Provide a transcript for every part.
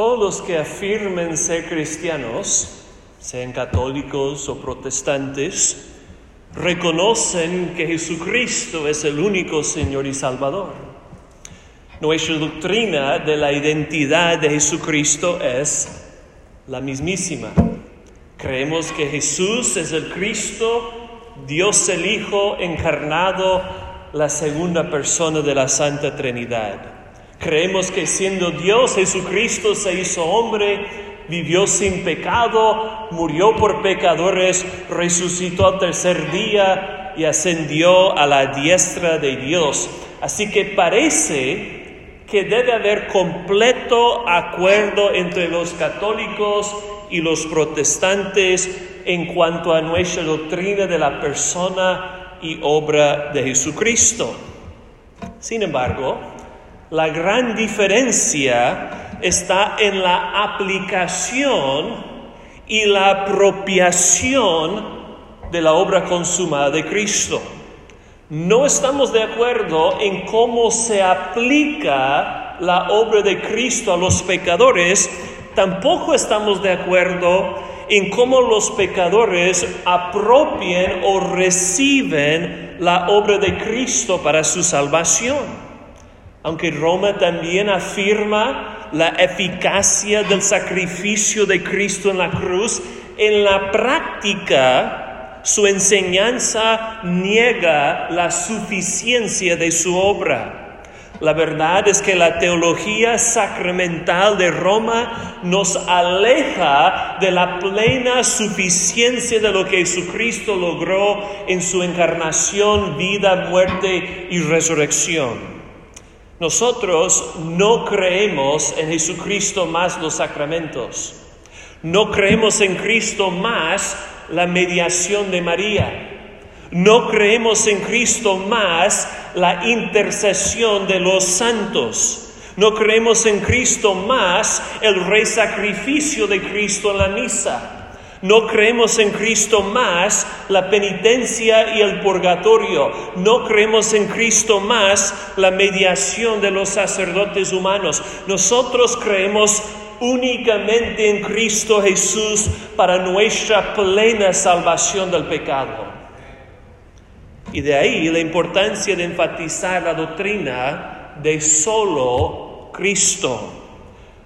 Todos los que afirmen ser cristianos, sean católicos o protestantes, reconocen que Jesucristo es el único Señor y Salvador. Nuestra doctrina de la identidad de Jesucristo es la mismísima. Creemos que Jesús es el Cristo, Dios el Hijo encarnado, la segunda persona de la Santa Trinidad. Creemos que siendo Dios, Jesucristo se hizo hombre, vivió sin pecado, murió por pecadores, resucitó al tercer día y ascendió a la diestra de Dios. Así que parece que debe haber completo acuerdo entre los católicos y los protestantes en cuanto a nuestra doctrina de la persona y obra de Jesucristo. Sin embargo, la gran diferencia está en la aplicación y la apropiación de la obra consumada de Cristo. No estamos de acuerdo en cómo se aplica la obra de Cristo a los pecadores, tampoco estamos de acuerdo en cómo los pecadores apropien o reciben la obra de Cristo para su salvación. Aunque Roma también afirma la eficacia del sacrificio de Cristo en la cruz, en la práctica su enseñanza niega la suficiencia de su obra. La verdad es que la teología sacramental de Roma nos aleja de la plena suficiencia de lo que Jesucristo logró en su encarnación, vida, muerte y resurrección. Nosotros no creemos en Jesucristo más los sacramentos. No creemos en Cristo más la mediación de María. No creemos en Cristo más la intercesión de los santos. No creemos en Cristo más el rey sacrificio de Cristo en la misa. No creemos en Cristo más la penitencia y el purgatorio. No creemos en Cristo más la mediación de los sacerdotes humanos. Nosotros creemos únicamente en Cristo Jesús para nuestra plena salvación del pecado. Y de ahí la importancia de enfatizar la doctrina de solo Cristo.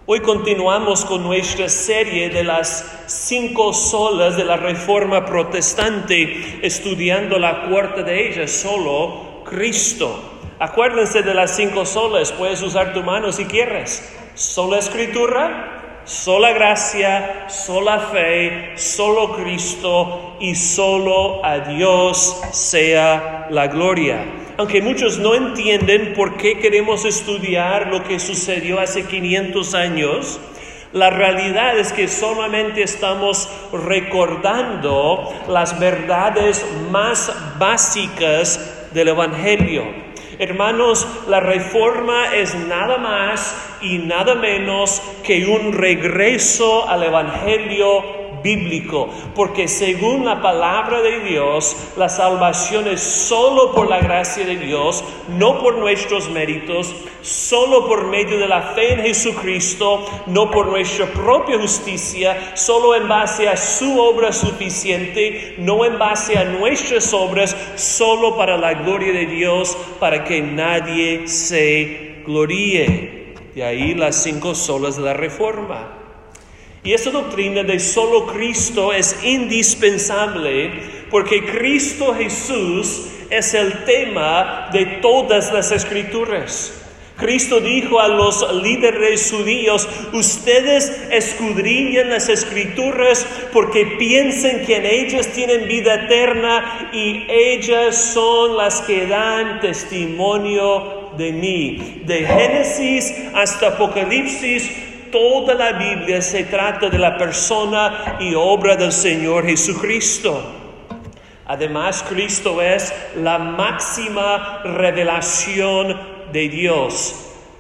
Hoy continuamos con nuestra serie de las cinco solas de la Reforma Protestante, estudiando la cuarta de ellas, solo Cristo. Acuérdense de las cinco solas, puedes usar tu mano si quieres. Sola escritura, sola gracia, sola fe, solo Cristo y solo a Dios sea la gloria. Aunque muchos no entienden por qué queremos estudiar lo que sucedió hace 500 años, la realidad es que solamente estamos recordando las verdades más básicas del Evangelio. Hermanos, la reforma es nada más y nada menos que un regreso al Evangelio bíblico, porque según la palabra de Dios, la salvación es solo por la gracia de Dios, no por nuestros méritos, solo por medio de la fe en Jesucristo, no por nuestra propia justicia, solo en base a su obra suficiente, no en base a nuestras obras, solo para la gloria de Dios, para que nadie se gloríe. De ahí las cinco solas de la reforma. Y esa doctrina de solo Cristo es indispensable porque Cristo Jesús es el tema de todas las escrituras. Cristo dijo a los líderes judíos, ustedes escudriñan las escrituras porque piensen que en ellas tienen vida eterna y ellas son las que dan testimonio de mí. De Génesis hasta Apocalipsis, toda la Biblia se trata de la persona y obra del Señor Jesucristo. Además, Cristo es la máxima revelación de Dios.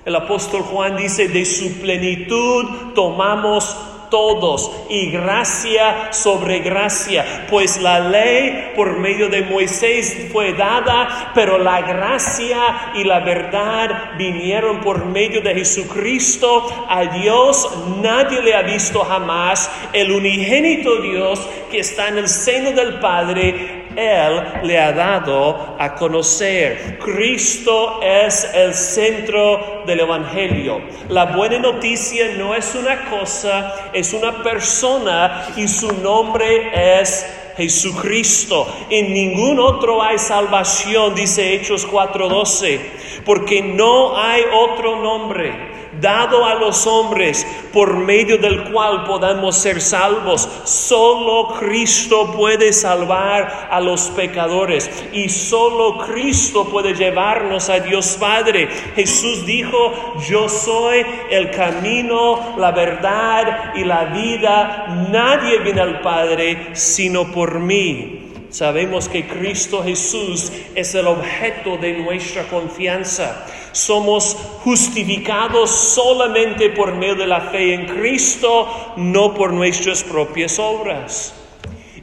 El apóstol Juan dice, de su plenitud tomamos todos y gracia sobre gracia, pues la ley por medio de Moisés fue dada, pero la gracia y la verdad vinieron por medio de Jesucristo. A Dios nadie le ha visto jamás, el unigénito Dios que está en el seno del Padre, él le ha dado a conocer. Cristo es el centro del Evangelio. La buena noticia no es una cosa, es una persona y su nombre es Jesucristo. En ningún otro hay salvación, dice Hechos 4:12, porque no hay otro nombre dado a los hombres por medio del cual podamos ser salvos. Solo Cristo puede salvar a los pecadores y solo Cristo puede llevarnos a Dios Padre. Jesús dijo, yo soy el camino, la verdad y la vida. Nadie viene al Padre sino por mí. Sabemos que Cristo Jesús es el objeto de nuestra confianza. Somos justificados solamente por medio de la fe en Cristo, no por nuestras propias obras.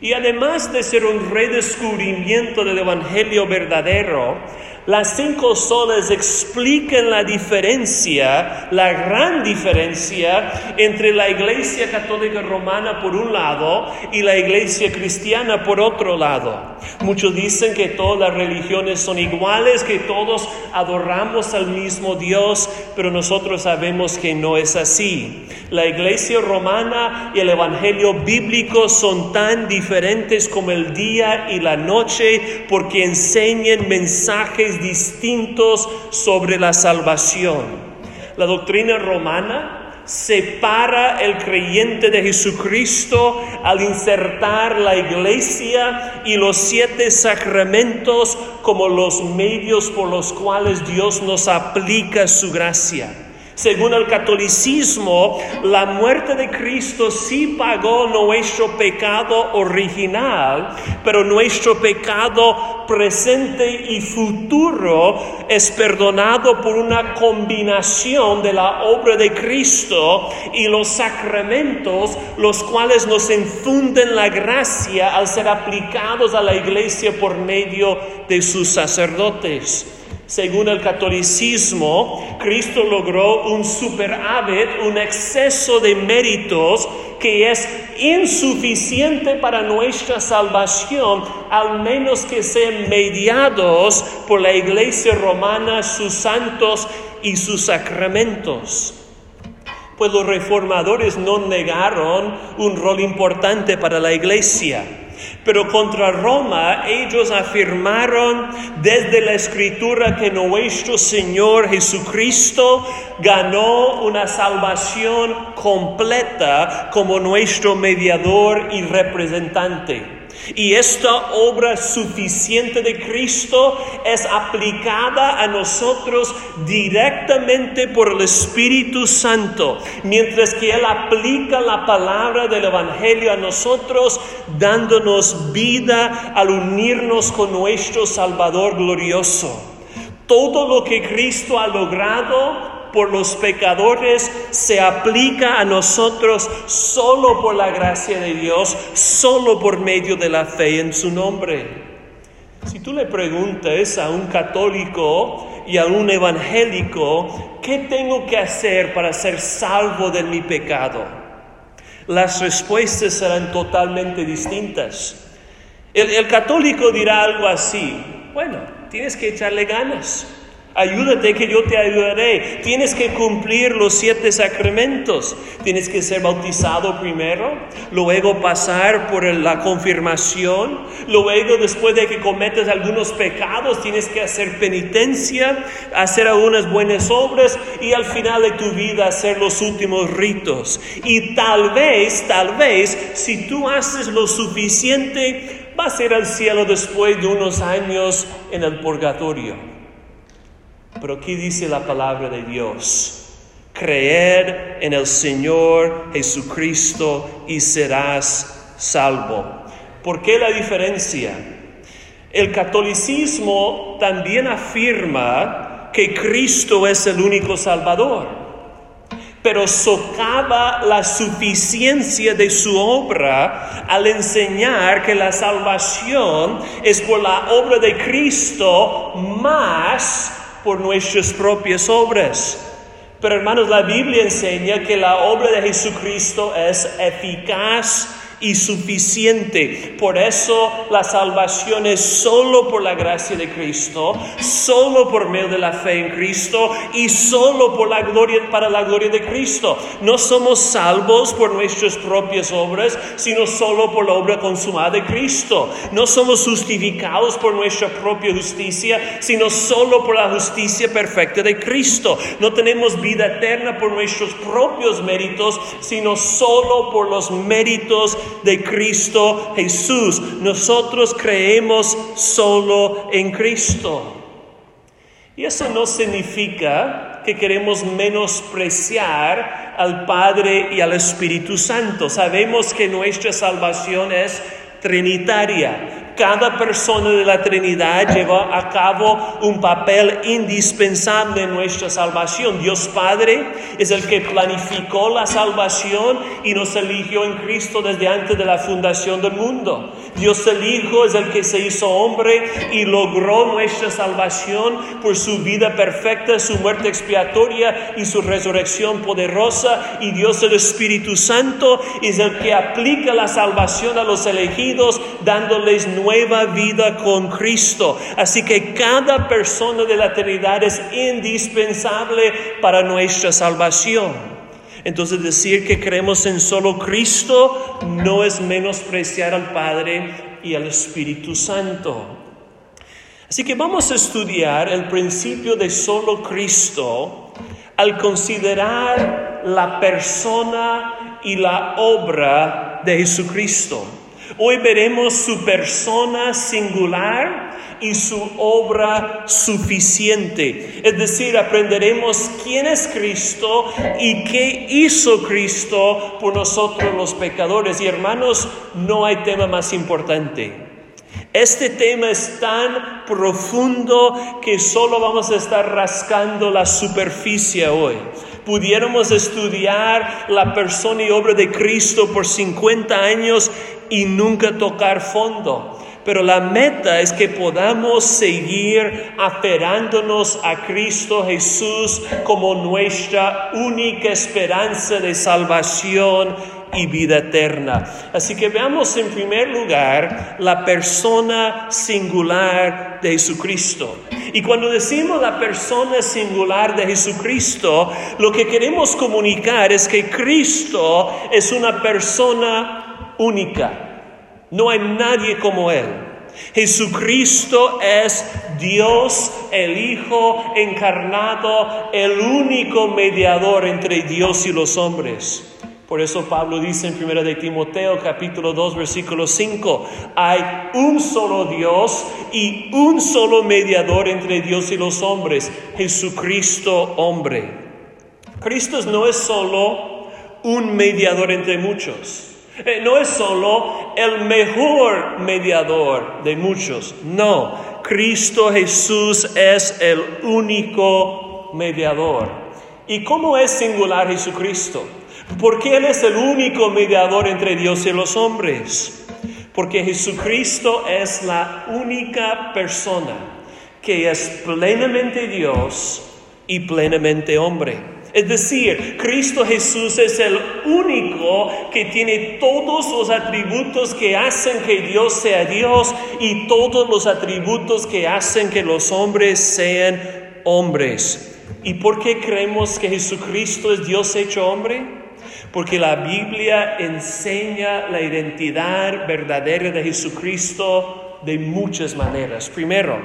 Y además de ser un redescubrimiento del Evangelio verdadero, las cinco solas explican la diferencia, la gran diferencia entre la Iglesia Católica Romana por un lado y la Iglesia Cristiana por otro lado. Muchos dicen que todas las religiones son iguales, que todos adoramos al mismo Dios, pero nosotros sabemos que no es así. La Iglesia Romana y el Evangelio bíblico son tan diferentes como el día y la noche porque enseñan mensajes distintos sobre la salvación. La doctrina romana separa el creyente de Jesucristo al insertar la iglesia y los siete sacramentos como los medios por los cuales Dios nos aplica su gracia. Según el catolicismo, la muerte de Cristo sí pagó nuestro pecado original, pero nuestro pecado presente y futuro es perdonado por una combinación de la obra de Cristo y los sacramentos, los cuales nos infunden la gracia al ser aplicados a la iglesia por medio de sus sacerdotes. Según el catolicismo, Cristo logró un superávit, un exceso de méritos que es insuficiente para nuestra salvación, al menos que sean mediados por la iglesia romana, sus santos y sus sacramentos. Pues los reformadores no negaron un rol importante para la iglesia. Pero contra Roma ellos afirmaron desde la escritura que nuestro Señor Jesucristo ganó una salvación completa como nuestro mediador y representante. Y esta obra suficiente de Cristo es aplicada a nosotros directamente por el Espíritu Santo, mientras que Él aplica la palabra del Evangelio a nosotros, dándonos vida al unirnos con nuestro Salvador glorioso. Todo lo que Cristo ha logrado por los pecadores se aplica a nosotros solo por la gracia de Dios, solo por medio de la fe en su nombre. Si tú le preguntas a un católico y a un evangélico, ¿qué tengo que hacer para ser salvo de mi pecado? Las respuestas serán totalmente distintas. El, el católico dirá algo así, bueno, tienes que echarle ganas. Ayúdate que yo te ayudaré. Tienes que cumplir los siete sacramentos. Tienes que ser bautizado primero, luego pasar por la confirmación, luego después de que cometas algunos pecados tienes que hacer penitencia, hacer algunas buenas obras y al final de tu vida hacer los últimos ritos. Y tal vez, tal vez, si tú haces lo suficiente, vas a ir al cielo después de unos años en el purgatorio. Pero aquí dice la palabra de Dios. Creer en el Señor Jesucristo y serás salvo. ¿Por qué la diferencia? El catolicismo también afirma que Cristo es el único Salvador. pero socava la suficiencia de su obra al enseñar que la salvación es por la obra de Cristo más por nuestras propias obras. Pero hermanos, la Biblia enseña que la obra de Jesucristo es eficaz y suficiente. Por eso la salvación es solo por la gracia de Cristo, solo por medio de la fe en Cristo y solo por la gloria para la gloria de Cristo. No somos salvos por nuestras propias obras, sino solo por la obra consumada de Cristo. No somos justificados por nuestra propia justicia, sino solo por la justicia perfecta de Cristo. No tenemos vida eterna por nuestros propios méritos, sino solo por los méritos de Cristo Jesús. Nosotros creemos solo en Cristo. Y eso no significa que queremos menospreciar al Padre y al Espíritu Santo. Sabemos que nuestra salvación es trinitaria. Cada persona de la Trinidad lleva a cabo un papel indispensable en nuestra salvación. Dios Padre es el que planificó la salvación y nos eligió en Cristo desde antes de la fundación del mundo. Dios el Hijo es el que se hizo hombre y logró nuestra salvación por su vida perfecta, su muerte expiatoria y su resurrección poderosa. Y Dios el Espíritu Santo es el que aplica la salvación a los elegidos, dándoles nueva vida con Cristo. Así que cada persona de la Trinidad es indispensable para nuestra salvación. Entonces decir que creemos en solo Cristo no es menospreciar al Padre y al Espíritu Santo. Así que vamos a estudiar el principio de solo Cristo al considerar la persona y la obra de Jesucristo. Hoy veremos su persona singular y su obra suficiente. Es decir, aprenderemos quién es Cristo y qué hizo Cristo por nosotros los pecadores. Y hermanos, no hay tema más importante. Este tema es tan profundo que solo vamos a estar rascando la superficie hoy. Pudiéramos estudiar la persona y obra de Cristo por 50 años y nunca tocar fondo. Pero la meta es que podamos seguir aferrándonos a Cristo Jesús como nuestra única esperanza de salvación y vida eterna. Así que veamos en primer lugar la persona singular de Jesucristo. Y cuando decimos la persona singular de Jesucristo, lo que queremos comunicar es que Cristo es una persona única. No hay nadie como Él. Jesucristo es Dios, el Hijo encarnado, el único mediador entre Dios y los hombres. Por eso Pablo dice en 1 de Timoteo capítulo 2 versículo 5, hay un solo Dios y un solo mediador entre Dios y los hombres, Jesucristo hombre. Cristo no es solo un mediador entre muchos. Eh, no es solo el mejor mediador de muchos, no, Cristo Jesús es el único mediador. ¿Y cómo es singular Jesucristo? Porque Él es el único mediador entre Dios y los hombres. Porque Jesucristo es la única persona que es plenamente Dios y plenamente hombre. Es decir, Cristo Jesús es el único que tiene todos los atributos que hacen que Dios sea Dios y todos los atributos que hacen que los hombres sean hombres. ¿Y por qué creemos que Jesucristo es Dios hecho hombre? Porque la Biblia enseña la identidad verdadera de Jesucristo de muchas maneras. Primero,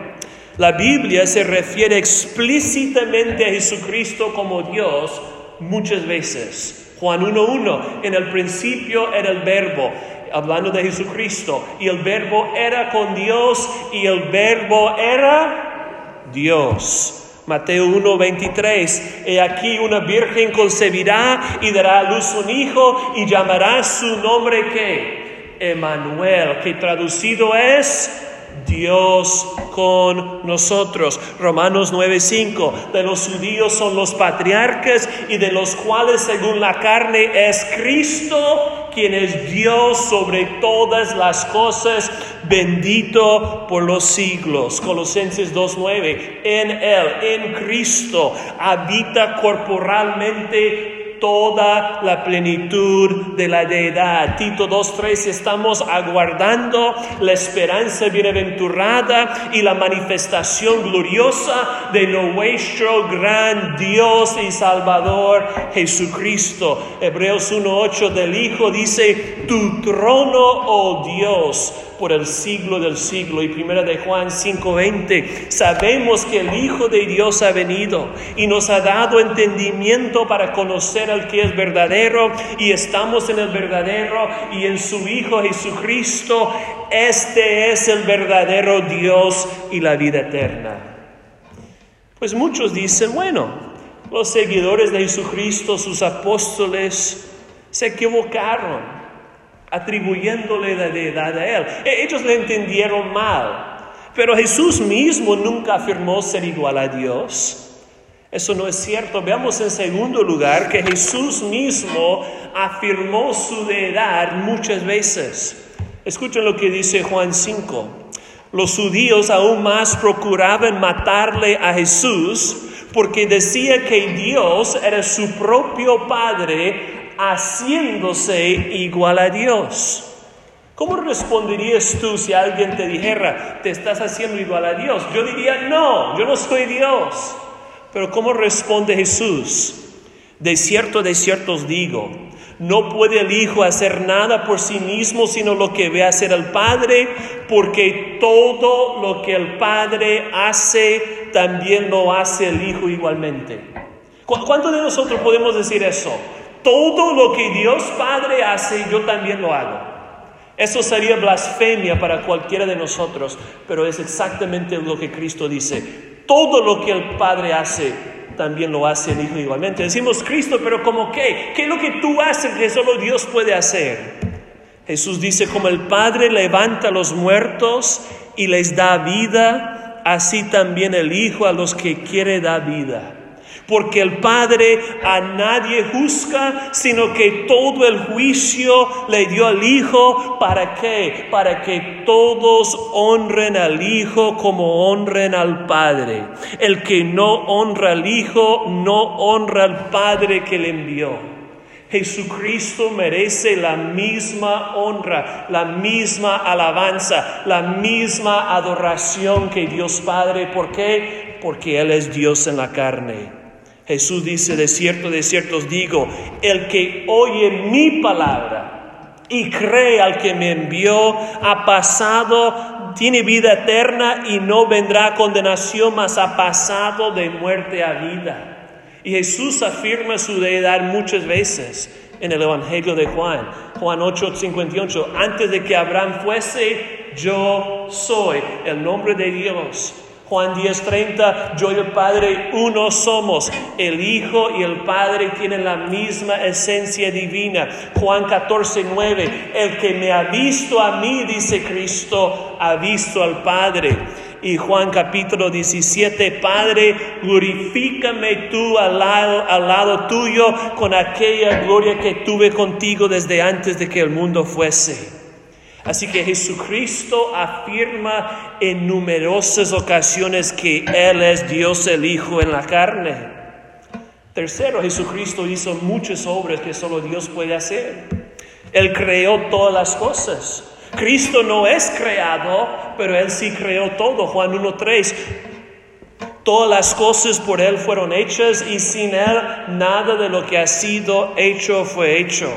la Biblia se refiere explícitamente a Jesucristo como Dios muchas veces. Juan 1.1, en el principio era el verbo, hablando de Jesucristo, y el verbo era con Dios y el verbo era Dios. Mateo 1:23, he aquí una virgen concebirá y dará a luz un hijo y llamará su nombre que Emanuel, que traducido es Dios con nosotros. Romanos 9:5, de los judíos son los patriarcas y de los cuales según la carne es Cristo, quien es Dios sobre todas las cosas, bendito por los siglos. Colosenses 2:9, en Él, en Cristo, habita corporalmente toda la plenitud de la deidad. Tito 2.3, estamos aguardando la esperanza bienaventurada y la manifestación gloriosa de nuestro gran Dios y Salvador Jesucristo. Hebreos 1.8 del Hijo dice, tu trono, oh Dios, por el siglo del siglo. Y primera de Juan 5:20, sabemos que el Hijo de Dios ha venido y nos ha dado entendimiento para conocer que es verdadero y estamos en el verdadero y en su Hijo Jesucristo. Este es el verdadero Dios y la vida eterna. Pues muchos dicen, bueno, los seguidores de Jesucristo, sus apóstoles, se equivocaron atribuyéndole la deidad a él. E, ellos le entendieron mal. Pero Jesús mismo nunca afirmó ser igual a Dios. Eso no es cierto. Veamos en segundo lugar que Jesús mismo afirmó su deidad muchas veces. Escuchen lo que dice Juan 5. Los judíos aún más procuraban matarle a Jesús porque decía que Dios era su propio Padre haciéndose igual a Dios. ¿Cómo responderías tú si alguien te dijera, te estás haciendo igual a Dios? Yo diría, no, yo no soy Dios. Pero ¿cómo responde Jesús? De cierto, de cierto os digo, no puede el Hijo hacer nada por sí mismo, sino lo que ve hacer el Padre, porque todo lo que el Padre hace, también lo hace el Hijo igualmente. ¿Cuántos de nosotros podemos decir eso? todo lo que Dios Padre hace, yo también lo hago. Eso sería blasfemia para cualquiera de nosotros, pero es exactamente lo que Cristo dice. Todo lo que el Padre hace, también lo hace el Hijo igualmente. Decimos Cristo, pero ¿cómo qué? ¿Qué es lo que tú haces que solo Dios puede hacer? Jesús dice, como el Padre levanta a los muertos y les da vida, así también el Hijo a los que quiere da vida porque el Padre a nadie juzga, sino que todo el juicio le dio al Hijo. ¿Para qué? Para que todos honren al Hijo como honren al Padre. El que no honra al Hijo, no honra al Padre que le envió. Jesucristo merece la misma honra, la misma alabanza, la misma adoración que Dios Padre. ¿Por qué? Porque Él es Dios en la carne. Jesús dice, de cierto, de cierto os digo, el que oye mi palabra y cree al que me envió, ha pasado, tiene vida eterna y no vendrá condenación, mas ha pasado de muerte a vida. Y Jesús afirma su deidad muchas veces en el Evangelio de Juan, Juan 8, 58, antes de que Abraham fuese, yo soy el nombre de Dios. Juan 10:30, yo y el Padre uno somos. El Hijo y el Padre tienen la misma esencia divina. Juan 14:9, el que me ha visto a mí, dice Cristo, ha visto al Padre. Y Juan capítulo 17, Padre, glorifícame tú al lado, al lado tuyo con aquella gloria que tuve contigo desde antes de que el mundo fuese. Así que Jesucristo afirma en numerosas ocasiones que Él es Dios el Hijo en la carne. Tercero, Jesucristo hizo muchas obras que solo Dios puede hacer. Él creó todas las cosas. Cristo no es creado, pero Él sí creó todo. Juan 1.3. Todas las cosas por Él fueron hechas y sin Él nada de lo que ha sido hecho fue hecho.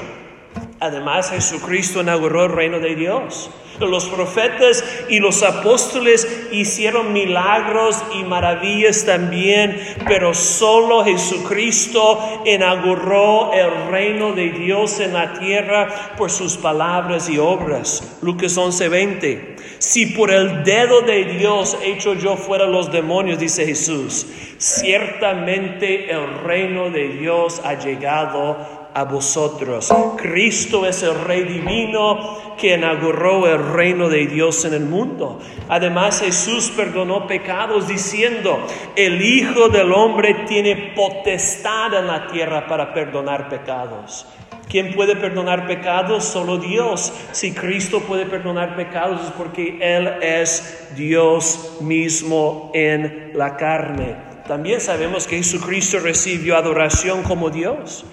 Además, Jesucristo inauguró el reino de Dios. Los profetas y los apóstoles hicieron milagros y maravillas también, pero solo Jesucristo inauguró el reino de Dios en la tierra por sus palabras y obras. Lucas 11:20. Si por el dedo de Dios hecho yo fuera los demonios, dice Jesús, ciertamente el reino de Dios ha llegado a vosotros. Cristo es el Rey divino que inauguró el reino de Dios en el mundo. Además Jesús perdonó pecados diciendo, el Hijo del Hombre tiene potestad en la tierra para perdonar pecados. ¿Quién puede perdonar pecados? Solo Dios. Si Cristo puede perdonar pecados es porque Él es Dios mismo en la carne. También sabemos que Jesucristo recibió adoración como Dios.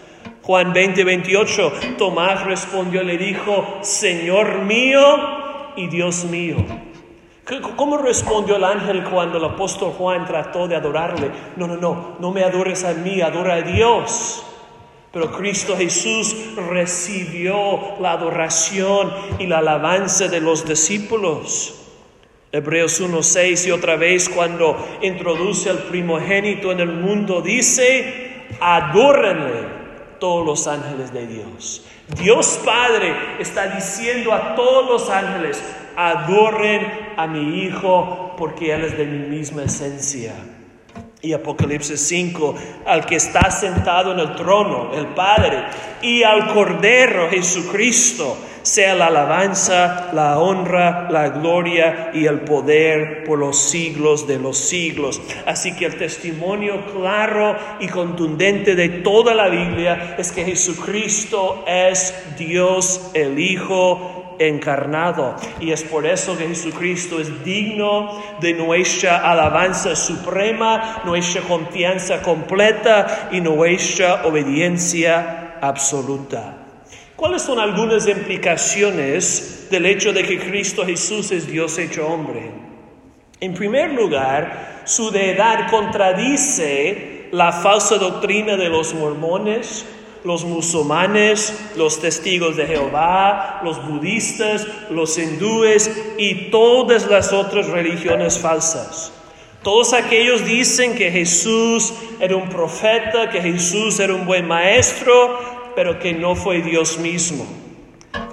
Juan 20, 28, Tomás respondió le dijo, Señor mío y Dios mío. ¿Cómo respondió el ángel cuando el apóstol Juan trató de adorarle? No, no, no, no me adores a mí, adora a Dios. Pero Cristo Jesús recibió la adoración y la alabanza de los discípulos. Hebreos 1.6 y otra vez cuando introduce al primogénito en el mundo dice, adórenle todos los ángeles de Dios. Dios Padre está diciendo a todos los ángeles, adoren a mi Hijo porque Él es de mi misma esencia. Y Apocalipsis 5, al que está sentado en el trono, el Padre, y al Cordero Jesucristo, sea la alabanza, la honra, la gloria y el poder por los siglos de los siglos. Así que el testimonio claro y contundente de toda la Biblia es que Jesucristo es Dios el Hijo encarnado. Y es por eso que Jesucristo es digno de nuestra alabanza suprema, nuestra confianza completa y nuestra obediencia absoluta. ¿Cuáles son algunas implicaciones del hecho de que Cristo Jesús es Dios hecho hombre? En primer lugar, su deidad contradice la falsa doctrina de los mormones, los musulmanes, los testigos de Jehová, los budistas, los hindúes y todas las otras religiones falsas. Todos aquellos dicen que Jesús era un profeta, que Jesús era un buen maestro, pero que no fue Dios mismo.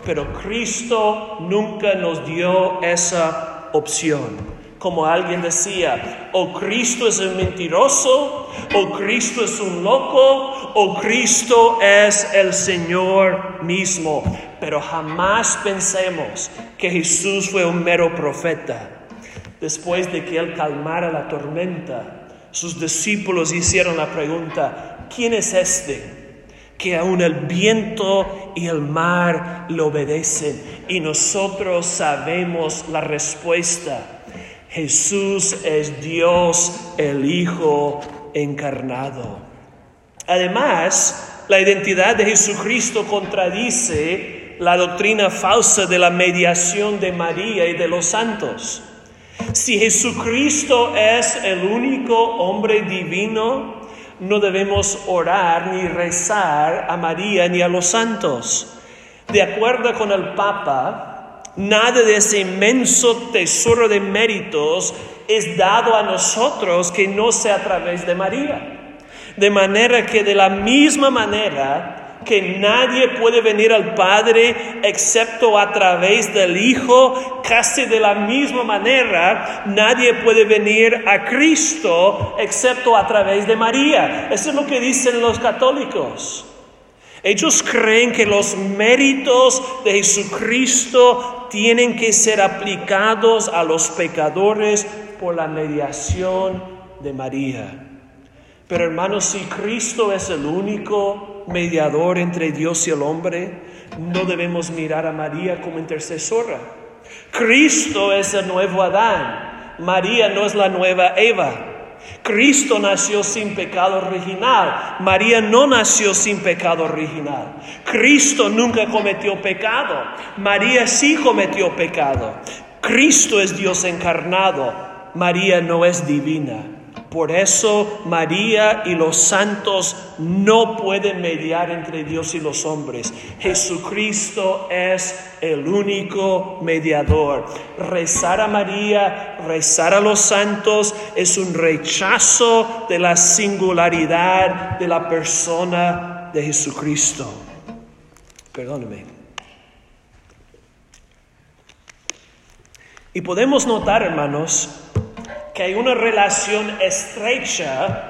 Pero Cristo nunca nos dio esa opción. Como alguien decía, o Cristo es un mentiroso, o Cristo es un loco, o Cristo es el Señor mismo. Pero jamás pensemos que Jesús fue un mero profeta. Después de que él calmara la tormenta, sus discípulos hicieron la pregunta, ¿quién es este? Que aún el viento y el mar le obedecen. Y nosotros sabemos la respuesta. Jesús es Dios el Hijo encarnado. Además, la identidad de Jesucristo contradice la doctrina falsa de la mediación de María y de los santos. Si Jesucristo es el único hombre divino, no debemos orar ni rezar a María ni a los santos. De acuerdo con el Papa, nada de ese inmenso tesoro de méritos es dado a nosotros que no sea a través de María. De manera que de la misma manera que nadie puede venir al Padre excepto a través del Hijo, casi de la misma manera, nadie puede venir a Cristo excepto a través de María. Eso es lo que dicen los católicos. Ellos creen que los méritos de Jesucristo tienen que ser aplicados a los pecadores por la mediación de María. Pero hermanos, si Cristo es el único mediador entre Dios y el hombre, no debemos mirar a María como intercesora. Cristo es el nuevo Adán, María no es la nueva Eva. Cristo nació sin pecado original, María no nació sin pecado original. Cristo nunca cometió pecado, María sí cometió pecado. Cristo es Dios encarnado, María no es divina. Por eso María y los santos no pueden mediar entre Dios y los hombres. Jesucristo es el único mediador. Rezar a María, rezar a los santos es un rechazo de la singularidad de la persona de Jesucristo. Perdóneme. Y podemos notar, hermanos, que hay una relación estrecha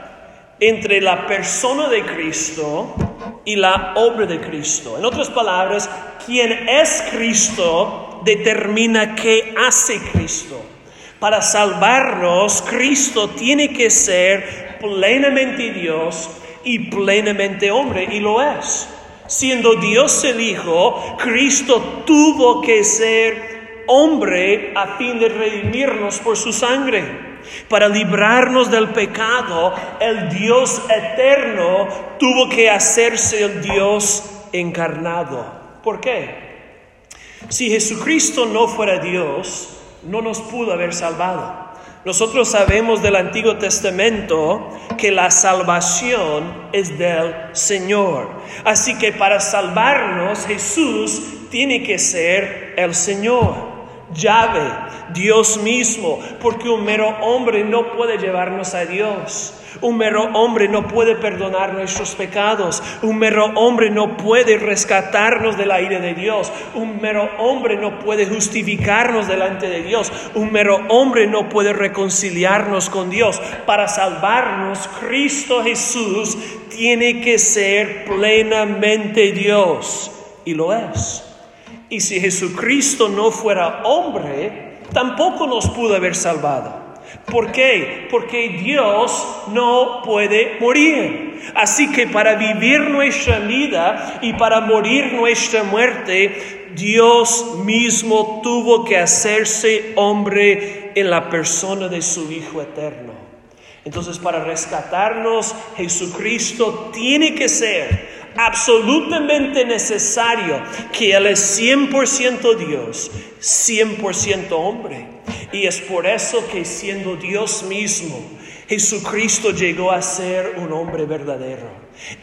entre la persona de Cristo y la obra de Cristo. En otras palabras, quien es Cristo determina qué hace Cristo. Para salvarnos, Cristo tiene que ser plenamente Dios y plenamente hombre, y lo es. Siendo Dios el Hijo, Cristo tuvo que ser hombre a fin de redimirnos por su sangre. Para librarnos del pecado, el Dios eterno tuvo que hacerse el Dios encarnado. ¿Por qué? Si Jesucristo no fuera Dios, no nos pudo haber salvado. Nosotros sabemos del Antiguo Testamento que la salvación es del Señor. Así que para salvarnos Jesús tiene que ser el Señor. Llave, Dios mismo, porque un mero hombre no puede llevarnos a Dios. Un mero hombre no puede perdonar nuestros pecados. Un mero hombre no puede rescatarnos de la ira de Dios. Un mero hombre no puede justificarnos delante de Dios. Un mero hombre no puede reconciliarnos con Dios. Para salvarnos, Cristo Jesús tiene que ser plenamente Dios. Y lo es. Y si Jesucristo no fuera hombre, tampoco nos pudo haber salvado. ¿Por qué? Porque Dios no puede morir. Así que para vivir nuestra vida y para morir nuestra muerte, Dios mismo tuvo que hacerse hombre en la persona de su Hijo eterno. Entonces, para rescatarnos, Jesucristo tiene que ser absolutamente necesario que Él es 100% Dios, 100% hombre. Y es por eso que siendo Dios mismo, Jesucristo llegó a ser un hombre verdadero.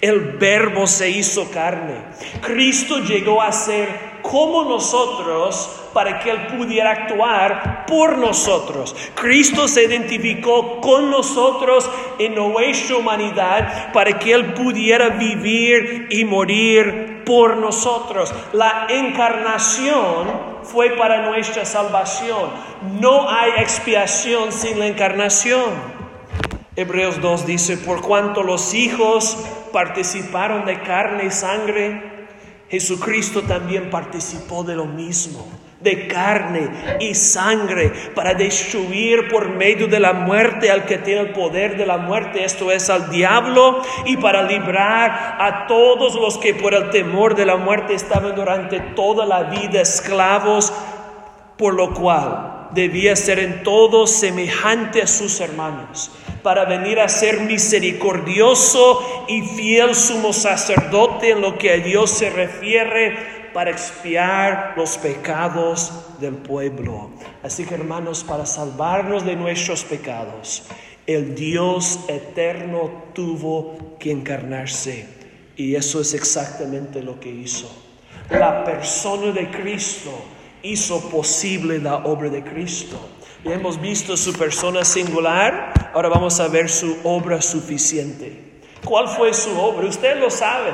El verbo se hizo carne. Cristo llegó a ser como nosotros para que Él pudiera actuar por nosotros. Cristo se identificó con nosotros en nuestra humanidad para que Él pudiera vivir y morir por nosotros. La encarnación fue para nuestra salvación. No hay expiación sin la encarnación. Hebreos 2 dice, por cuanto los hijos participaron de carne y sangre, Jesucristo también participó de lo mismo, de carne y sangre, para destruir por medio de la muerte al que tiene el poder de la muerte, esto es al diablo, y para librar a todos los que por el temor de la muerte estaban durante toda la vida esclavos, por lo cual debía ser en todo semejante a sus hermanos para venir a ser misericordioso y fiel sumo sacerdote en lo que a Dios se refiere para expiar los pecados del pueblo. Así que hermanos, para salvarnos de nuestros pecados, el Dios eterno tuvo que encarnarse. Y eso es exactamente lo que hizo. La persona de Cristo hizo posible la obra de Cristo. Ya hemos visto su persona singular, ahora vamos a ver su obra suficiente. ¿Cuál fue su obra? Usted lo sabe.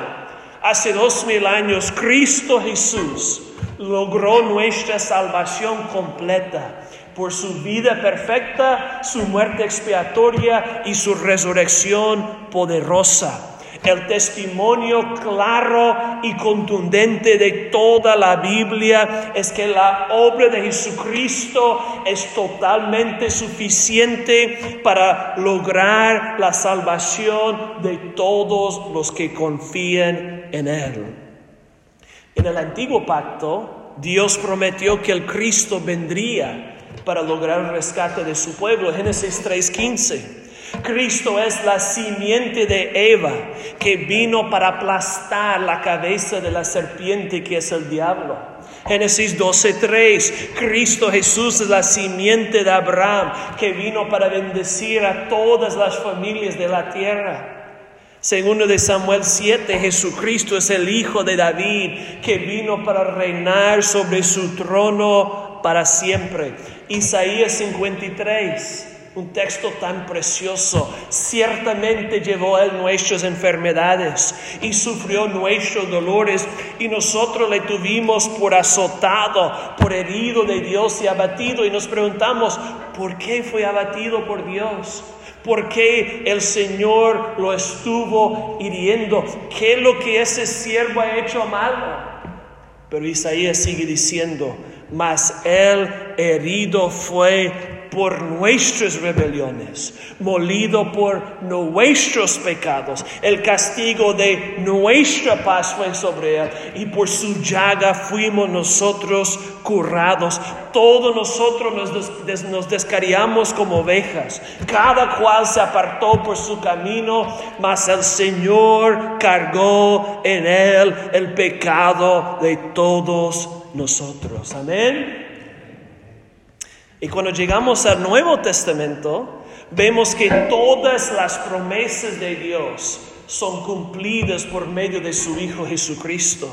Hace dos mil años Cristo Jesús logró nuestra salvación completa por su vida perfecta, su muerte expiatoria y su resurrección poderosa el testimonio claro y contundente de toda la Biblia es que la obra de Jesucristo es totalmente suficiente para lograr la salvación de todos los que confían en Él. En el antiguo pacto, Dios prometió que el Cristo vendría para lograr el rescate de su pueblo. Génesis 3:15. Cristo es la simiente de Eva que vino para aplastar la cabeza de la serpiente que es el diablo. Génesis 12:3, Cristo Jesús es la simiente de Abraham que vino para bendecir a todas las familias de la tierra. Segundo de Samuel 7, Jesucristo es el Hijo de David que vino para reinar sobre su trono para siempre. Isaías 53 un texto tan precioso. Ciertamente llevó él nuestras enfermedades y sufrió nuestros dolores y nosotros le tuvimos por azotado, por herido de Dios y abatido y nos preguntamos, ¿por qué fue abatido por Dios? ¿Por qué el Señor lo estuvo hiriendo? ¿Qué es lo que ese siervo ha hecho malo? Pero Isaías sigue diciendo, mas él herido fue por nuestras rebeliones, molido por nuestros pecados. El castigo de nuestra paz fue sobre él y por su llaga fuimos nosotros curados. Todos nosotros nos, nos descariamos como ovejas. Cada cual se apartó por su camino, mas el Señor cargó en él el pecado de todos nosotros. Amén. Y cuando llegamos al Nuevo Testamento, vemos que todas las promesas de Dios son cumplidas por medio de su Hijo Jesucristo.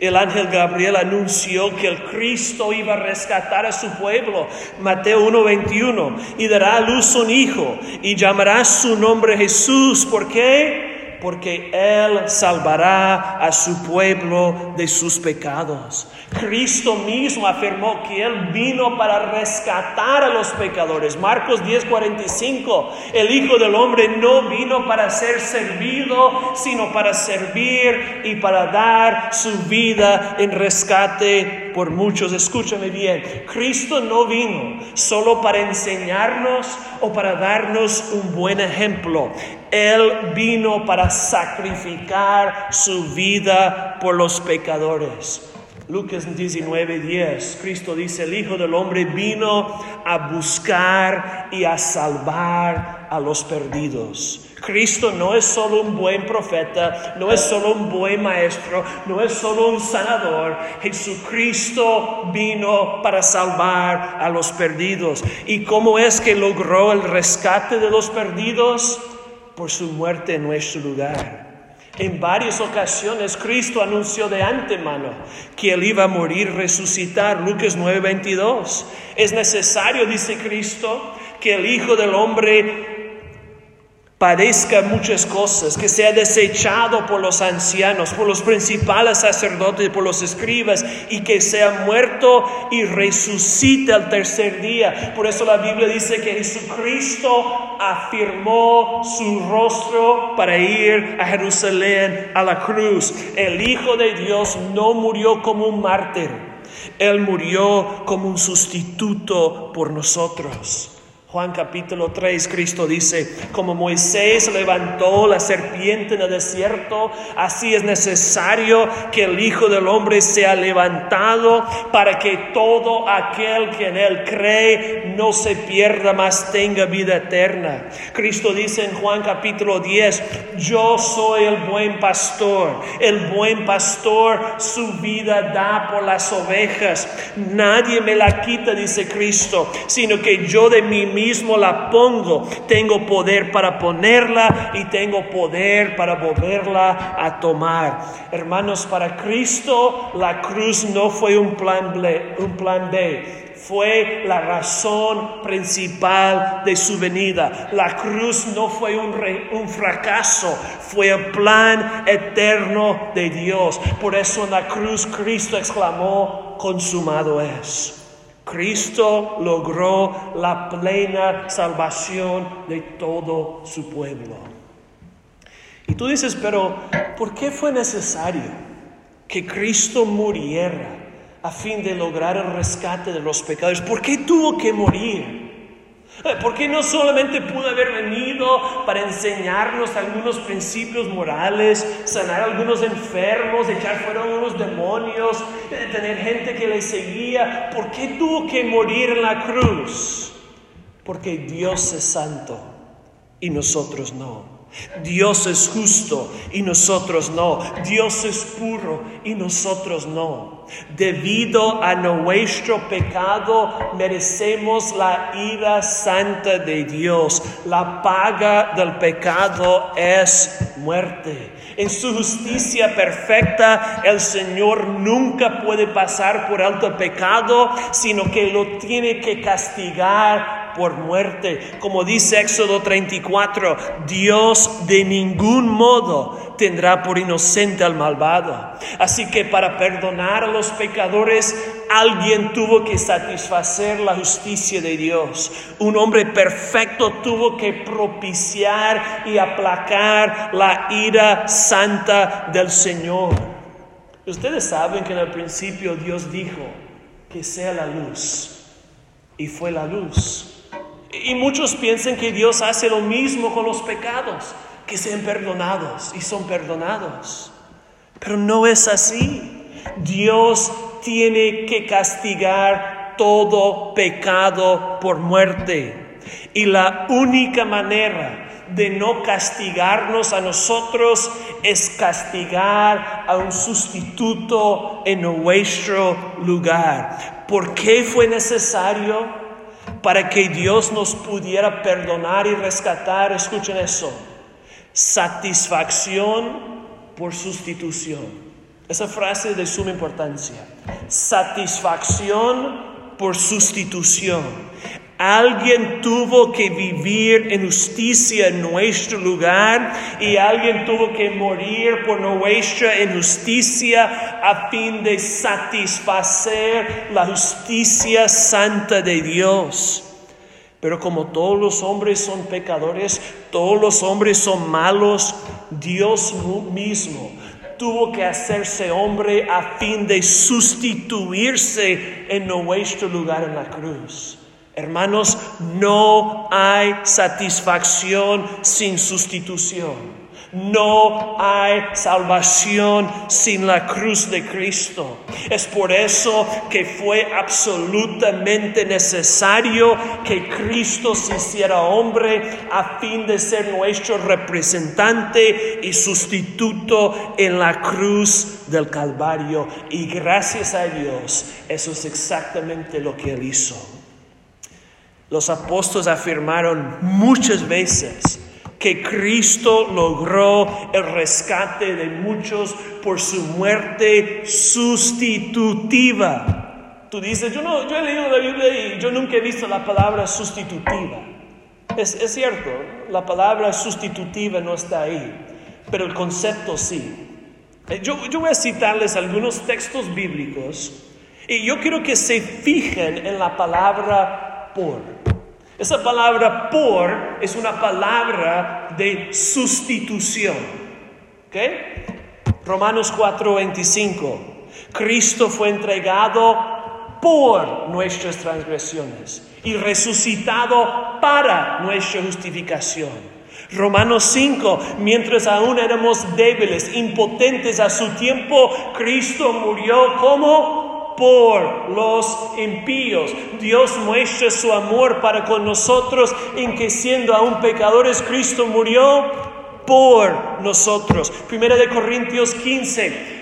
El ángel Gabriel anunció que el Cristo iba a rescatar a su pueblo, Mateo 1:21, y dará a luz un hijo y llamará su nombre Jesús. ¿Por qué? Porque Él salvará a su pueblo de sus pecados. Cristo mismo afirmó que Él vino para rescatar a los pecadores. Marcos 10:45, el Hijo del Hombre no vino para ser servido, sino para servir y para dar su vida en rescate por muchos. Escúchame bien, Cristo no vino solo para enseñarnos o para darnos un buen ejemplo. Él vino para sacrificar su vida por los pecadores. Lucas 19, 10, Cristo dice, el Hijo del Hombre vino a buscar y a salvar a los perdidos. Cristo no es solo un buen profeta, no es solo un buen maestro, no es solo un sanador. Jesucristo vino para salvar a los perdidos. ¿Y cómo es que logró el rescate de los perdidos? Por su muerte en nuestro lugar. En varias ocasiones Cristo anunció de antemano que Él iba a morir, resucitar. Lucas 9:22. Es necesario, dice Cristo, que el Hijo del Hombre padezca muchas cosas, que sea desechado por los ancianos, por los principales sacerdotes, por los escribas, y que sea muerto y resucite al tercer día. Por eso la Biblia dice que Jesucristo afirmó su rostro para ir a Jerusalén, a la cruz. El Hijo de Dios no murió como un mártir, Él murió como un sustituto por nosotros. Juan capítulo 3, Cristo dice, como Moisés levantó la serpiente en el desierto, así es necesario que el Hijo del Hombre sea levantado para que todo aquel que en él cree no se pierda, mas tenga vida eterna. Cristo dice en Juan capítulo 10, yo soy el buen pastor, el buen pastor su vida da por las ovejas, nadie me la quita, dice Cristo, sino que yo de mí mismo la pongo. Tengo poder para ponerla y tengo poder para volverla a tomar. Hermanos, para Cristo la cruz no fue un plan B, un plan B fue la razón principal de su venida. La cruz no fue un, un, fracaso, fue el plan eterno de Dios. Por eso en la cruz Cristo exclamó, consumado es. Cristo logró la plena salvación de todo su pueblo. Y tú dices, pero ¿por qué fue necesario que Cristo muriera a fin de lograr el rescate de los pecadores? ¿Por qué tuvo que morir? Porque no solamente pudo haber venido para enseñarnos algunos principios morales, sanar algunos enfermos, echar fuera a algunos demonios, eh, tener gente que le seguía. ¿Por qué tuvo que morir en la cruz? Porque Dios es santo y nosotros no. Dios es justo y nosotros no. Dios es puro y nosotros no. Debido a nuestro pecado merecemos la ira santa de Dios. La paga del pecado es muerte. En su justicia perfecta, el Señor nunca puede pasar por alto el pecado, sino que lo tiene que castigar por muerte. Como dice Éxodo 34, Dios de ningún modo tendrá por inocente al malvado. Así que para perdonar a los pecadores, alguien tuvo que satisfacer la justicia de Dios. Un hombre perfecto tuvo que propiciar y aplacar la ira santa del Señor. Ustedes saben que en el principio Dios dijo que sea la luz y fue la luz. Y muchos piensan que Dios hace lo mismo con los pecados, que sean perdonados y son perdonados. Pero no es así. Dios tiene que castigar todo pecado por muerte. Y la única manera de no castigarnos a nosotros es castigar a un sustituto en nuestro lugar. ¿Por qué fue necesario? Para que Dios nos pudiera perdonar y rescatar. Escuchen eso. Satisfacción por sustitución. Esa frase es de suma importancia. Satisfacción por sustitución. Alguien tuvo que vivir en justicia en nuestro lugar y alguien tuvo que morir por nuestra injusticia a fin de satisfacer la justicia santa de Dios. Pero como todos los hombres son pecadores, todos los hombres son malos, Dios mismo tuvo que hacerse hombre a fin de sustituirse en nuestro lugar en la cruz. Hermanos, no hay satisfacción sin sustitución. No hay salvación sin la cruz de Cristo. Es por eso que fue absolutamente necesario que Cristo se hiciera hombre a fin de ser nuestro representante y sustituto en la cruz del Calvario. Y gracias a Dios, eso es exactamente lo que Él hizo. Los apóstoles afirmaron muchas veces que Cristo logró el rescate de muchos por su muerte sustitutiva. Tú dices, yo, no, yo he leído la Biblia y yo nunca he visto la palabra sustitutiva. Es, cierto, la palabra sustitutiva no está ahí, pero el concepto sí. Eh, yo, yo voy a citarles algunos textos bíblicos y yo quiero que se fijen en la palabra por. Esa palabra por es una palabra de sustitución. ¿Ok? Romanos 4:25. Cristo fue entregado por nuestras transgresiones y resucitado para nuestra justificación. Romanos 5, mientras aún éramos débiles, impotentes a su tiempo, Cristo murió como por los impíos. Dios muestra su amor para con nosotros en que siendo aún pecadores, Cristo murió por nosotros. Primera de Corintios 15.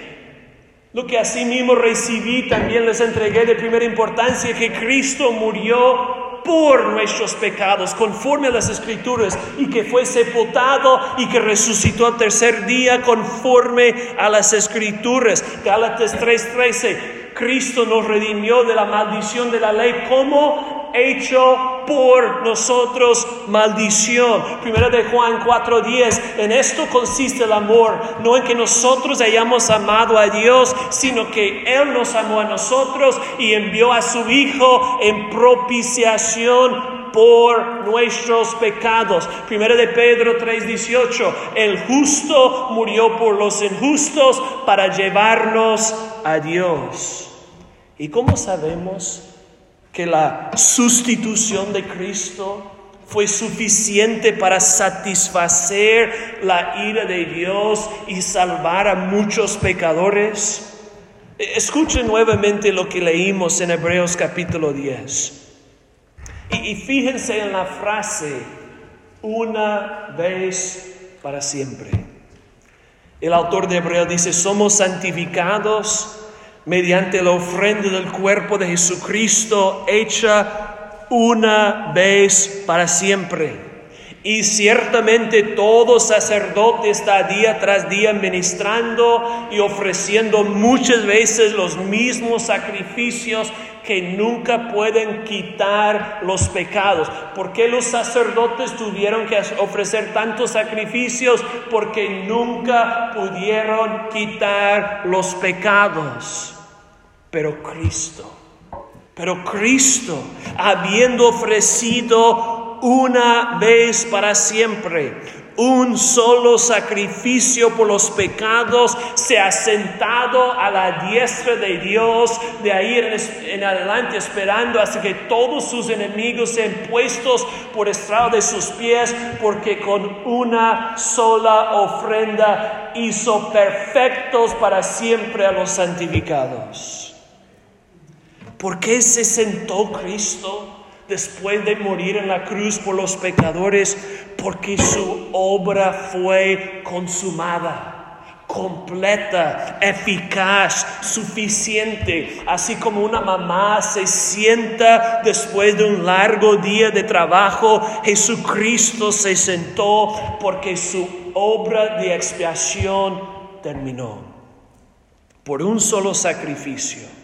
Lo que asimismo recibí también les entregué de primera importancia, que Cristo murió por nuestros pecados, conforme a las escrituras, y que fue sepultado y que resucitó al tercer día, conforme a las escrituras. Gálatas 3:13. Cristo nos redimió de la maldición de la ley como hecho por nosotros maldición. Primera de Juan 4:10. En esto consiste el amor, no en que nosotros hayamos amado a Dios, sino que Él nos amó a nosotros y envió a su Hijo en propiciación por nuestros pecados. Primera de Pedro 3:18, el justo murió por los injustos para llevarnos a Dios. ¿Y cómo sabemos que la sustitución de Cristo fue suficiente para satisfacer la ira de Dios y salvar a muchos pecadores? Escuchen nuevamente lo que leímos en Hebreos capítulo 10. Y, fíjense en la frase, una vez para siempre. El autor de Hebreos dice, somos santificados mediante la ofrenda del cuerpo de Jesucristo hecha una vez para siempre. Y ciertamente todo sacerdote está día tras día ministrando y ofreciendo muchas veces los mismos sacrificios que nunca pueden quitar los pecados. ¿Por qué los sacerdotes tuvieron que ofrecer tantos sacrificios? Porque nunca pudieron quitar los pecados. Pero Cristo, pero Cristo, habiendo ofrecido una vez para siempre un solo sacrificio por los pecados, se ha sentado a la diestra de Dios, de ahí en, adelante esperando hasta que todos sus enemigos sean puestos por estrado de sus pies, porque con una sola ofrenda hizo perfectos para siempre a los santificados. ¿Por qué se sentó Cristo? después de morir en la cruz por los pecadores, porque su obra fue consumada completa, eficaz, suficiente, así como una mamá se sienta después de un largo día de trabajo, Jesucristo se sentó porque su obra de expiación terminó por un solo sacrificio.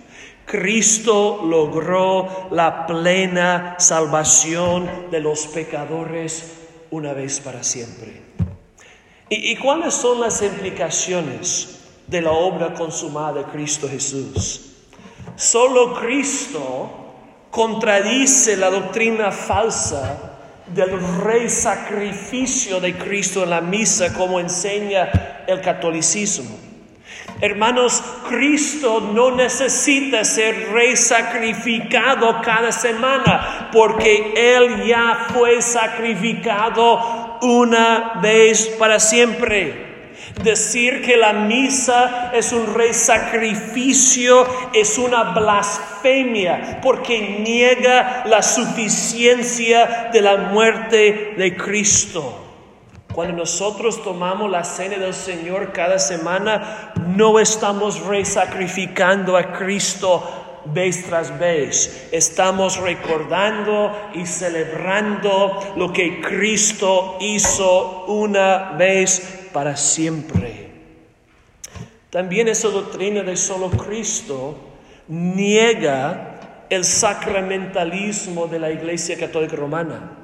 Cristo logró la plena salvación de los pecadores una vez para siempre. ¿Y, cuáles son las implicaciones de la obra consumada de Cristo Jesús? Solo Cristo contradice la doctrina falsa del rey sacrificio de Cristo en la misa como enseña el catolicismo. Hermanos, Cristo no necesita ser rey sacrificado cada semana porque Él ya fue sacrificado una vez para siempre. Decir que la misa es un rey sacrificio es una blasfemia porque niega la suficiencia de la muerte de Cristo. Cuando nosotros tomamos la cena del Señor cada semana, no estamos resacrificando a Cristo vez tras vez. Estamos recordando y celebrando lo que Cristo hizo una vez para siempre. También esa doctrina de solo Cristo niega el sacramentalismo de la Iglesia Católica Romana.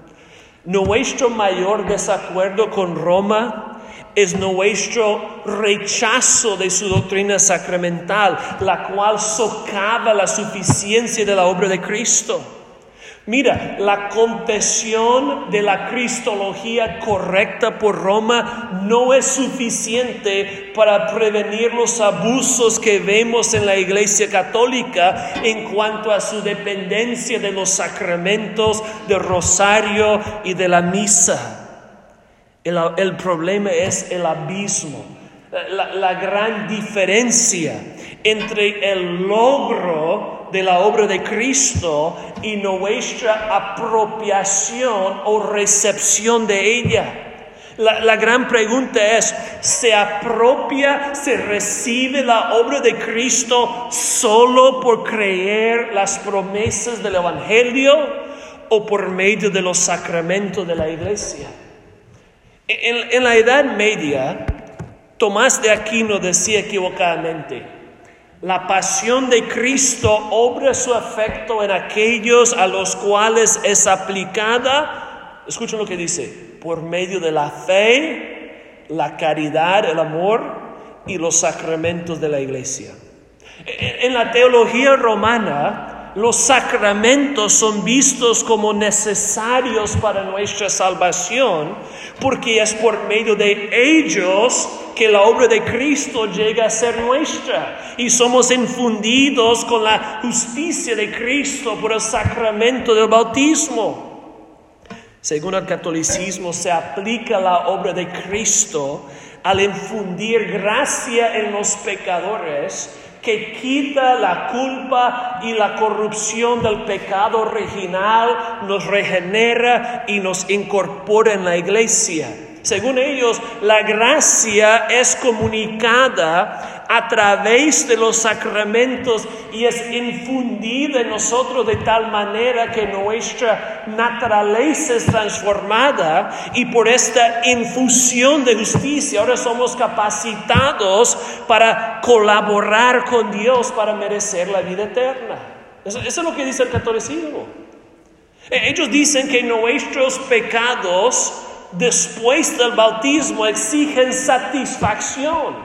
Nuestro mayor desacuerdo con Roma es nuestro rechazo de su doctrina sacramental, la cual socava la suficiencia de la obra de Cristo. Mira, la confesión de la cristología correcta por Roma no es suficiente para prevenir los abusos que vemos en la Iglesia Católica en cuanto a su dependencia de los sacramentos, del rosario y de la misa. El, problema es el abismo, la gran diferencia entre el logro de la obra de Cristo y nuestra apropiación o recepción de ella. La, gran pregunta es, ¿se apropia, se recibe la obra de Cristo solo por creer las promesas del Evangelio o por medio de los sacramentos de la iglesia? En, en la Edad Media, Tomás de Aquino decía equivocadamente, la pasión de Cristo obra su efecto en aquellos a los cuales es aplicada, escuchen lo que dice, por medio de la fe, la caridad, el amor y los sacramentos de la iglesia. En la teología romana, los sacramentos son vistos como necesarios para nuestra salvación, porque es por medio de ellos que la obra de Cristo llega a ser nuestra y somos infundidos con la justicia de Cristo por el sacramento del bautismo. Según el catolicismo, se aplica la obra de Cristo al infundir gracia en los pecadores que quita la culpa y la corrupción del pecado original, nos regenera y nos incorpora en la iglesia. Según ellos, la gracia es comunicada a través de los sacramentos y es infundida en nosotros de tal manera que nuestra naturaleza es transformada y por esta infusión de justicia ahora somos capacitados para colaborar con Dios para merecer la vida eterna. Eso, es lo que dice el catolicismo. E, Ellos dicen que nuestros pecados después del bautismo exigen satisfacción,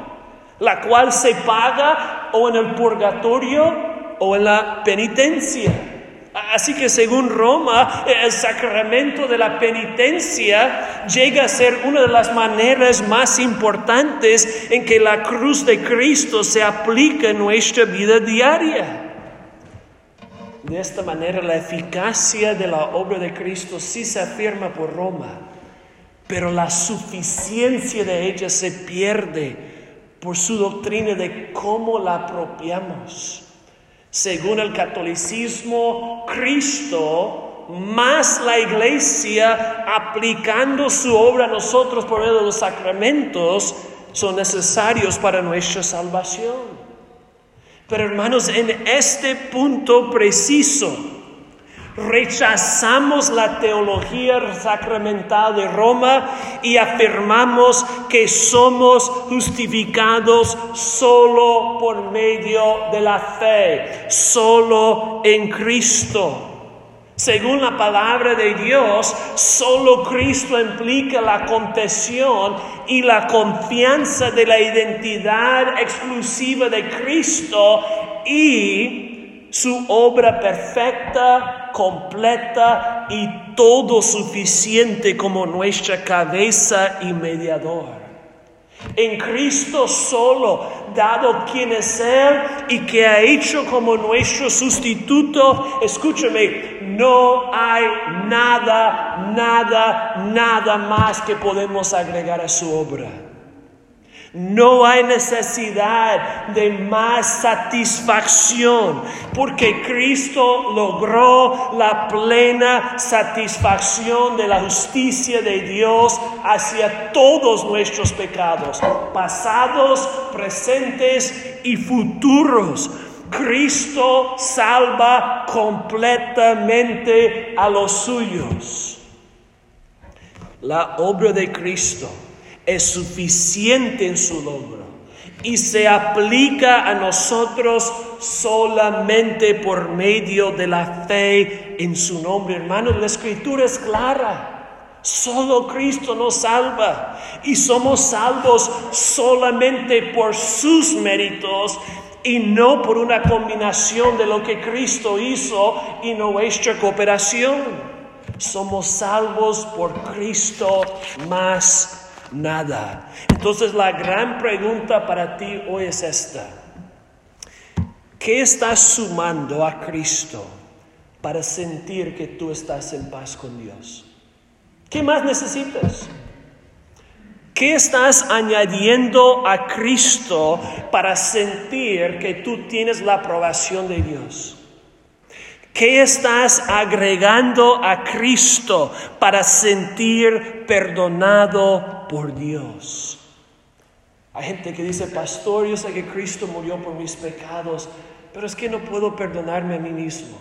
la cual se paga o en el purgatorio o en la penitencia. Así que según Roma, el sacramento de la penitencia llega a ser una de las maneras más importantes en que la cruz de Cristo se aplica en nuestra vida diaria. De esta manera la eficacia de la obra de Cristo sí se afirma por Roma, pero la suficiencia de ella se pierde por su doctrina de cómo la apropiamos. Según el catolicismo, Cristo más la iglesia aplicando su obra a nosotros por medio de los sacramentos son necesarios para nuestra salvación. Pero hermanos, en este punto preciso, rechazamos la teología sacramental de Roma y afirmamos que somos justificados solo por medio de la fe, solo en Cristo. Según la palabra de Dios, solo Cristo implica la confesión y la confianza de la identidad exclusiva de Cristo y su obra perfecta, completa y todo suficiente como nuestra cabeza y mediador. En Cristo solo, dado quien es Él y que ha hecho como nuestro sustituto, escúchame, no hay nada, nada, nada más que podemos agregar a su obra. No hay necesidad de más satisfacción, porque Cristo logró la plena satisfacción de la justicia de Dios hacia todos nuestros pecados, pasados, presentes y futuros. Cristo salva completamente a los suyos. La obra de Cristo es suficiente en su logro y se aplica a nosotros solamente por medio de la fe en su nombre. Hermanos, la escritura es clara. Solo Cristo nos salva y somos salvos solamente por sus méritos y no por una combinación de lo que Cristo hizo y nuestra cooperación. Somos salvos por Cristo más nada. Entonces la gran pregunta para ti hoy es esta. ¿Qué estás sumando a Cristo para sentir que tú estás en paz con Dios? ¿Qué más necesitas? ¿Qué estás añadiendo a Cristo para sentir que tú tienes la aprobación de Dios? ¿Qué estás agregando a Cristo para sentir perdonado por Dios? Hay gente que dice, pastor, yo sé que Cristo murió por mis pecados, pero es que no puedo perdonarme a mí mismo.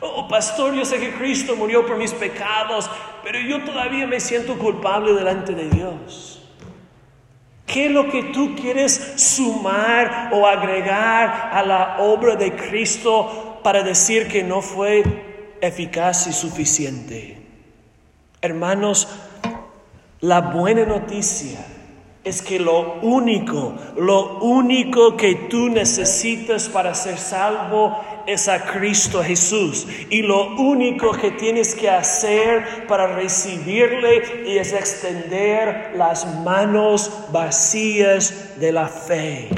Oh, pastor, yo sé que Cristo murió por mis pecados, pero yo todavía me siento culpable delante de Dios. ¿Qué es lo que tú quieres sumar o agregar a la obra de Cristo para decir que no fue eficaz y suficiente. Hermanos, la buena noticia es que lo único, lo único que tú necesitas para ser salvo es a Cristo Jesús. Y lo único que tienes que hacer para recibirle es extender las manos vacías de la fe.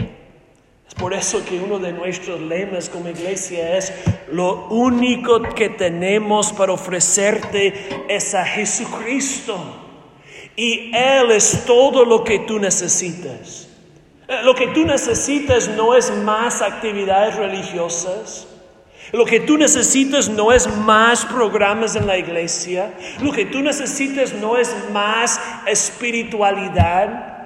Por eso que uno de nuestros lemas como iglesia es, lo único que tenemos para ofrecerte es a Jesucristo. Y Él es todo lo que tú necesitas. Eh, lo que tú necesitas no es más actividades religiosas. Lo que tú necesitas no es más programas en la iglesia. Lo que tú necesitas no es más espiritualidad.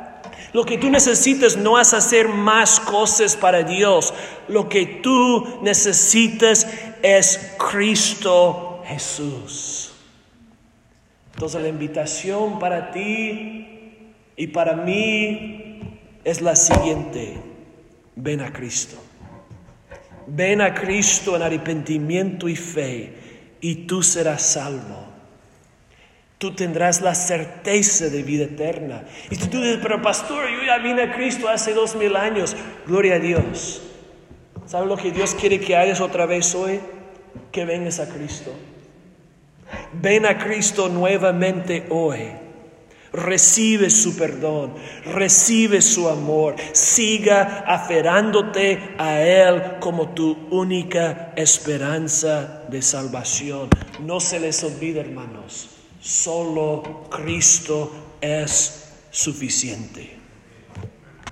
Lo que tú necesitas no es hacer más cosas para Dios. Lo que tú necesitas es Cristo Jesús. Entonces la invitación para ti y para mí es la siguiente. Ven a Cristo. Ven a Cristo en arrepentimiento y fe y tú serás salvo. Tú tendrás la certeza de vida eterna. Y tú dices, pero pastor, yo ya vine a Cristo hace dos mil años. Gloria a Dios. ¿Sabes lo que Dios quiere que hagas otra vez hoy? Que vengas a Cristo. Ven a Cristo nuevamente hoy. Recibe su perdón, recibe su amor, siga aferrándote a Él como tu única esperanza de salvación. No se les olvide, hermanos, solo Cristo es suficiente.